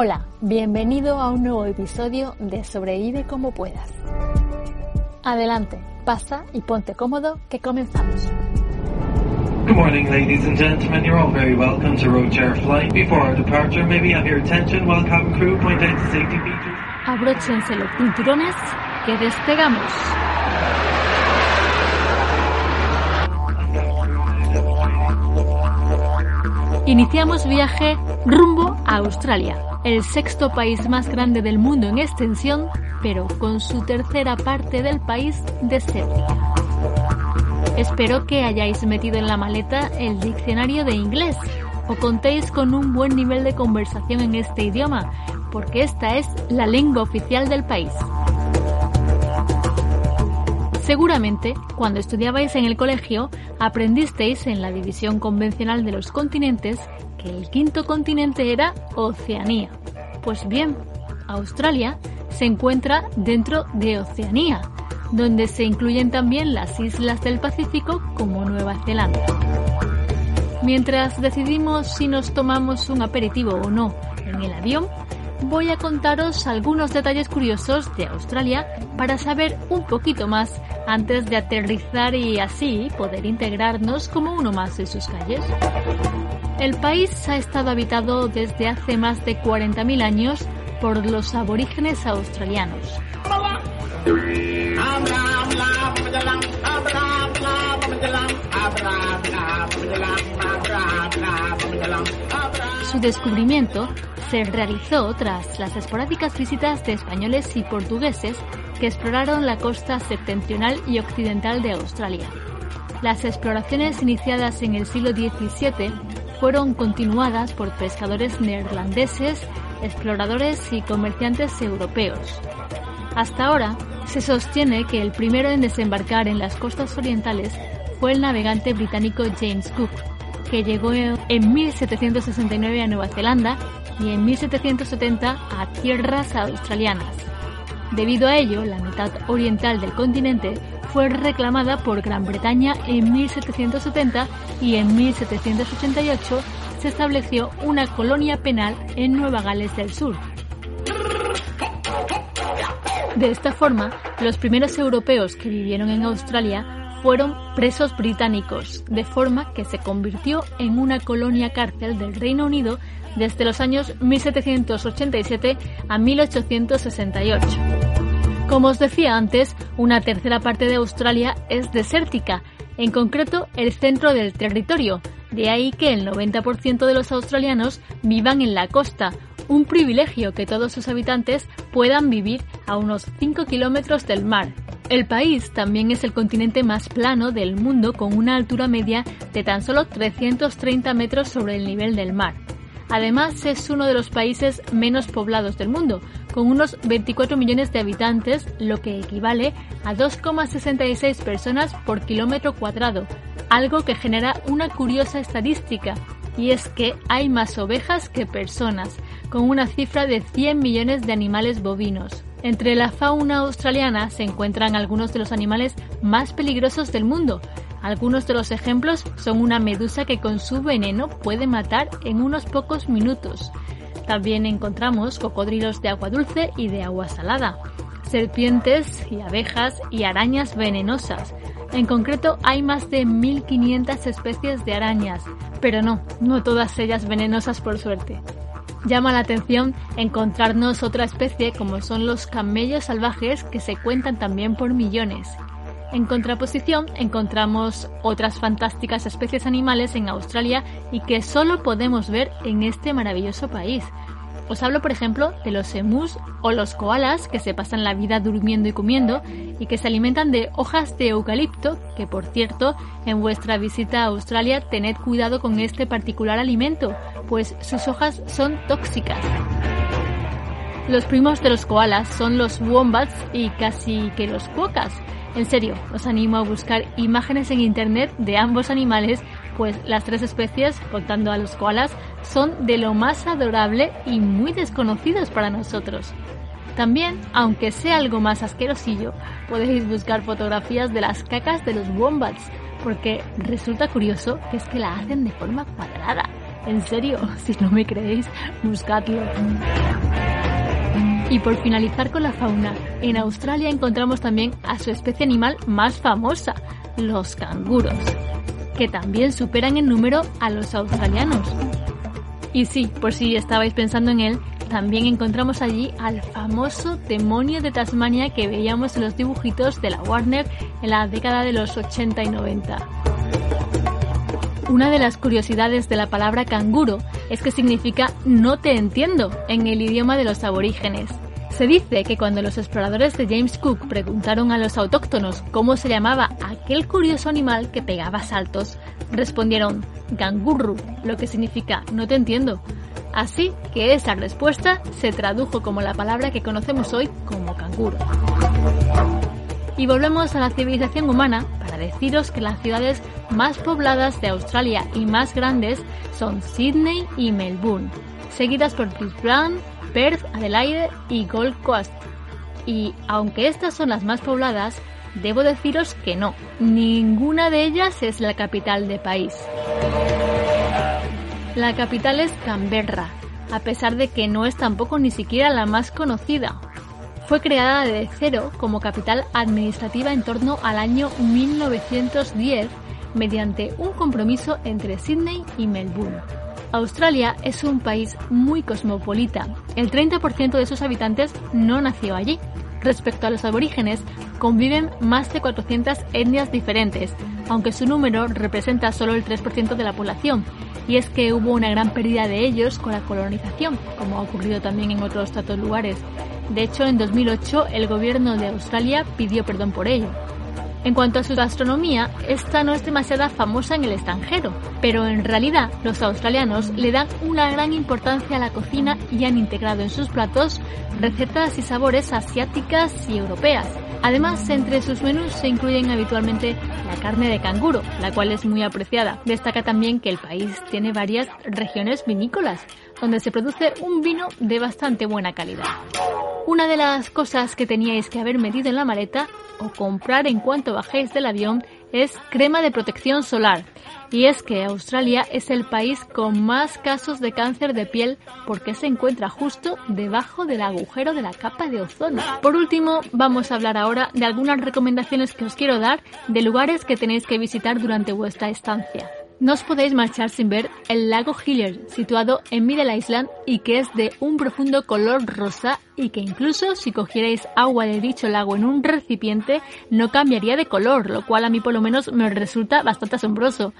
Hola, bienvenido a un nuevo episodio de Sobrevive como puedas. Adelante, pasa y ponte cómodo que comenzamos. Good morning, ladies and gentlemen. You're all very welcome to Roadshare Flight. Before our departure, may we have your attention while cabin crew point out the safety features? Abróchense los cinturones que despegamos. Iniciamos viaje rumbo a Australia, el sexto país más grande del mundo en extensión, pero con su tercera parte del país desértica. Espero que hayáis metido en la maleta el diccionario de inglés o contéis con un buen nivel de conversación en este idioma, porque esta es la lengua oficial del país. Seguramente, cuando estudiabais en el colegio, aprendisteis en la división convencional de los continentes que el quinto continente era Oceanía. Pues bien, Australia se encuentra dentro de Oceanía, donde se incluyen también las islas del Pacífico como Nueva Zelanda. Mientras decidimos si nos tomamos un aperitivo o no en el avión, voy a contaros algunos detalles curiosos de Australia para saber un poquito más antes de aterrizar y así poder integrarnos como uno más en sus calles. El país ha estado habitado desde hace más de 40.000 años por los aborígenes australianos. Su descubrimiento se realizó tras las esporádicas visitas de españoles y portugueses que exploraron la costa septentrional y occidental de Australia. Las exploraciones iniciadas en el siglo XVII fueron continuadas por pescadores neerlandeses, exploradores y comerciantes europeos. Hasta ahora, se sostiene que el primero en desembarcar en las costas orientales fue el navegante británico James Cook, que llegó en 1769 a Nueva Zelanda y en 1770 a tierras australianas. Debido a ello, la mitad oriental del continente fue reclamada por Gran Bretaña en 1770 y en 1788 se estableció una colonia penal en Nueva Gales del Sur. De esta forma, los primeros europeos que vivieron en Australia fueron presos británicos, de forma que se convirtió en una colonia cárcel del Reino Unido desde los años 1787 a 1868. Como os decía antes, una tercera parte de Australia es desértica, en concreto el centro del territorio, de ahí que el 90% de los australianos vivan en la costa, un privilegio que todos sus habitantes puedan vivir a unos 5 kilómetros del mar. El país también es el continente más plano del mundo con una altura media de tan solo 330 metros sobre el nivel del mar. Además, es uno de los países menos poblados del mundo, con unos 24 millones de habitantes, lo que equivale a 2,66 personas por kilómetro cuadrado, algo que genera una curiosa estadística, y es que hay más ovejas que personas, con una cifra de 100 millones de animales bovinos. Entre la fauna australiana se encuentran algunos de los animales más peligrosos del mundo, algunos de los ejemplos son una medusa que con su veneno puede matar en unos pocos minutos. También encontramos cocodrilos de agua dulce y de agua salada, serpientes y abejas y arañas venenosas. En concreto hay más de 1500 especies de arañas, pero no, no todas ellas venenosas por suerte. Llama la atención encontrarnos otra especie como son los camellos salvajes que se cuentan también por millones. En contraposición, encontramos otras fantásticas especies animales en Australia y que solo podemos ver en este maravilloso país. Os hablo, por ejemplo, de los emus o los koalas que se pasan la vida durmiendo y comiendo y que se alimentan de hojas de eucalipto, que por cierto, en vuestra visita a Australia tened cuidado con este particular alimento, pues sus hojas son tóxicas. Los primos de los koalas son los wombats y casi que los cuocas, en serio, os animo a buscar imágenes en internet de ambos animales, pues las tres especies, contando a los koalas, son de lo más adorable y muy desconocidos para nosotros. También, aunque sea algo más asquerosillo, podéis buscar fotografías de las cacas de los wombats, porque resulta curioso que es que la hacen de forma cuadrada. En serio, si no me creéis, buscadlo. Y por finalizar con la fauna, en Australia encontramos también a su especie animal más famosa, los canguros, que también superan en número a los australianos. Y sí, por si estabais pensando en él, también encontramos allí al famoso demonio de Tasmania que veíamos en los dibujitos de la Warner en la década de los 80 y 90. Una de las curiosidades de la palabra canguro es que significa no te entiendo en el idioma de los aborígenes. Se dice que cuando los exploradores de James Cook preguntaron a los autóctonos cómo se llamaba aquel curioso animal que pegaba saltos, respondieron gangurru, lo que significa no te entiendo. Así que esa respuesta se tradujo como la palabra que conocemos hoy como canguro. Y volvemos a la civilización humana para deciros que las ciudades más pobladas de Australia y más grandes son Sydney y Melbourne, seguidas por Brisbane, Perth, Adelaide y Gold Coast. Y aunque estas son las más pobladas, debo deciros que no, ninguna de ellas es la capital del país. La capital es Canberra, a pesar de que no es tampoco ni siquiera la más conocida. Fue creada de cero como capital administrativa en torno al año 1910 mediante un compromiso entre Sydney y Melbourne. Australia es un país muy cosmopolita. El 30% de sus habitantes no nació allí. Respecto a los aborígenes, conviven más de 400 etnias diferentes, aunque su número representa solo el 3% de la población, y es que hubo una gran pérdida de ellos con la colonización, como ha ocurrido también en otros tantos lugares. De hecho, en 2008 el gobierno de Australia pidió perdón por ello. En cuanto a su gastronomía, esta no es demasiado famosa en el extranjero, pero en realidad los australianos le dan una gran importancia a la cocina y han integrado en sus platos recetas y sabores asiáticas y europeas. Además, entre sus menús se incluyen habitualmente la carne de canguro, la cual es muy apreciada. Destaca también que el país tiene varias regiones vinícolas, donde se produce un vino de bastante buena calidad. Una de las cosas que teníais que haber metido en la maleta o comprar en cuanto bajéis del avión es crema de protección solar. Y es que Australia es el país con más casos de cáncer de piel porque se encuentra justo debajo del agujero de la capa de ozono. Por último, vamos a hablar ahora de algunas recomendaciones que os quiero dar de lugares que tenéis que visitar durante vuestra estancia. No os podéis marchar sin ver el lago Hillier, situado en Middle Island y que es de un profundo color rosa y que incluso si cogierais agua de dicho lago en un recipiente no cambiaría de color, lo cual a mí por lo menos me resulta bastante asombroso.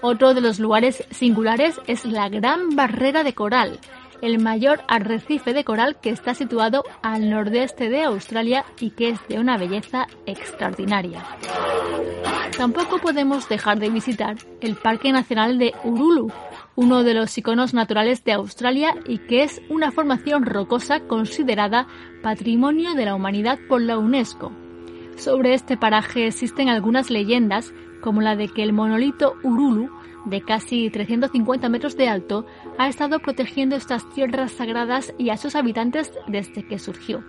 Otro de los lugares singulares es la Gran Barrera de Coral, el mayor arrecife de coral que está situado al nordeste de Australia y que es de una belleza extraordinaria. Tampoco podemos dejar de visitar el Parque Nacional de Urulu, uno de los iconos naturales de Australia y que es una formación rocosa considerada Patrimonio de la Humanidad por la UNESCO. Sobre este paraje existen algunas leyendas, como la de que el monolito Urulu, de casi 350 metros de alto, ha estado protegiendo estas tierras sagradas y a sus habitantes desde que surgió.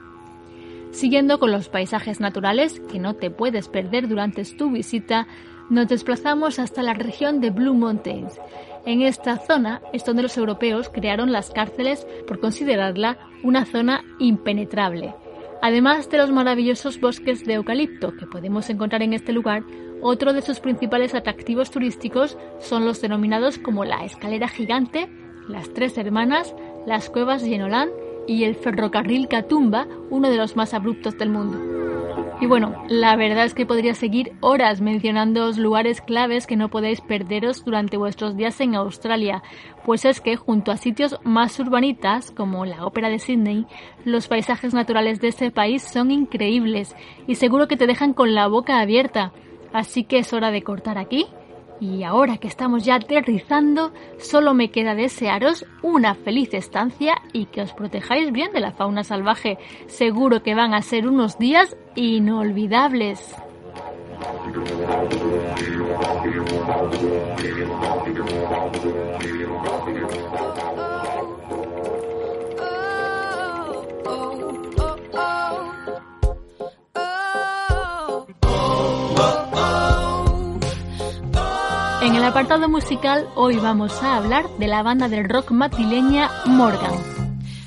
Siguiendo con los paisajes naturales que no te puedes perder durante tu visita, nos desplazamos hasta la región de Blue Mountains. En esta zona es donde los europeos crearon las cárceles por considerarla una zona impenetrable. Además de los maravillosos bosques de eucalipto que podemos encontrar en este lugar, otro de sus principales atractivos turísticos son los denominados como la escalera gigante, las tres hermanas, las cuevas Yenolan y el ferrocarril Catumba, uno de los más abruptos del mundo. Y bueno, la verdad es que podría seguir horas mencionando lugares claves que no podéis perderos durante vuestros días en Australia, pues es que junto a sitios más urbanitas como la Ópera de Sydney, los paisajes naturales de este país son increíbles y seguro que te dejan con la boca abierta. Así que es hora de cortar aquí y ahora que estamos ya aterrizando, solo me queda desearos una feliz estancia y que os protejáis bien de la fauna salvaje. Seguro que van a ser unos días inolvidables. El apartado musical hoy vamos a hablar de la banda del rock madrileña Morgan.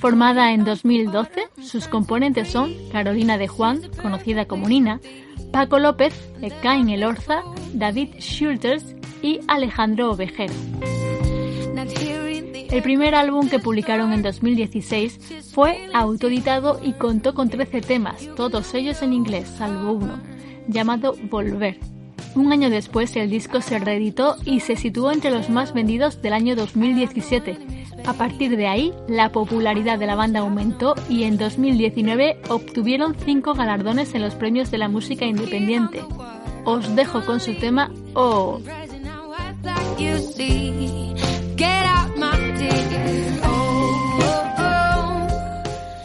Formada en 2012, sus componentes son Carolina de Juan, conocida como Nina, Paco López, Cain Elorza, David Schulters y Alejandro Ovejero. El primer álbum que publicaron en 2016 fue autoeditado y contó con 13 temas, todos ellos en inglés, salvo uno, llamado Volver. Un año después el disco se reeditó y se situó entre los más vendidos del año 2017. A partir de ahí, la popularidad de la banda aumentó y en 2019 obtuvieron 5 galardones en los premios de la música independiente. Os dejo con su tema Oh.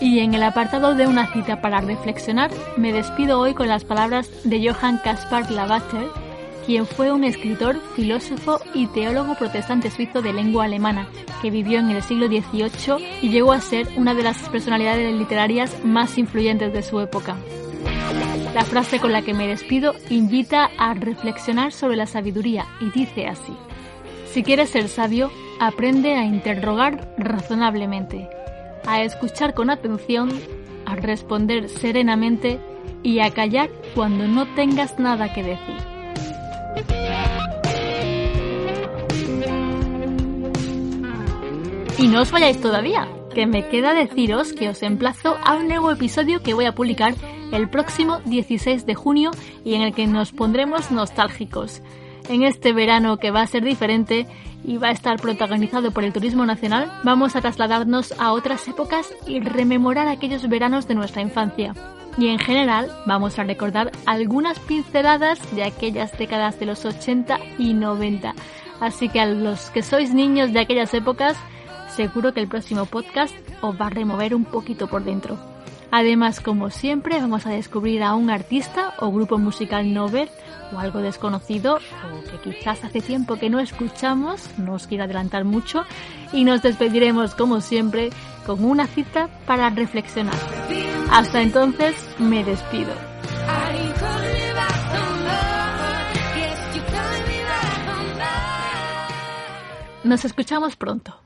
Y en el apartado de una cita para reflexionar, me despido hoy con las palabras de Johann Caspar Lavater, quien fue un escritor, filósofo y teólogo protestante suizo de lengua alemana, que vivió en el siglo XVIII y llegó a ser una de las personalidades literarias más influyentes de su época. La frase con la que me despido invita a reflexionar sobre la sabiduría y dice así, si quieres ser sabio, aprende a interrogar razonablemente a escuchar con atención, a responder serenamente y a callar cuando no tengas nada que decir. Y no os vayáis todavía, que me queda deciros que os emplazo a un nuevo episodio que voy a publicar el próximo 16 de junio y en el que nos pondremos nostálgicos. En este verano que va a ser diferente y va a estar protagonizado por el turismo nacional, vamos a trasladarnos a otras épocas y rememorar aquellos veranos de nuestra infancia. Y en general vamos a recordar algunas pinceladas de aquellas décadas de los 80 y 90. Así que a los que sois niños de aquellas épocas, seguro que el próximo podcast os va a remover un poquito por dentro. Además, como siempre, vamos a descubrir a un artista o grupo musical novel o algo desconocido o que quizás hace tiempo que no escuchamos, no os quiero adelantar mucho, y nos despediremos como siempre con una cita para reflexionar. Hasta entonces me despido. Nos escuchamos pronto.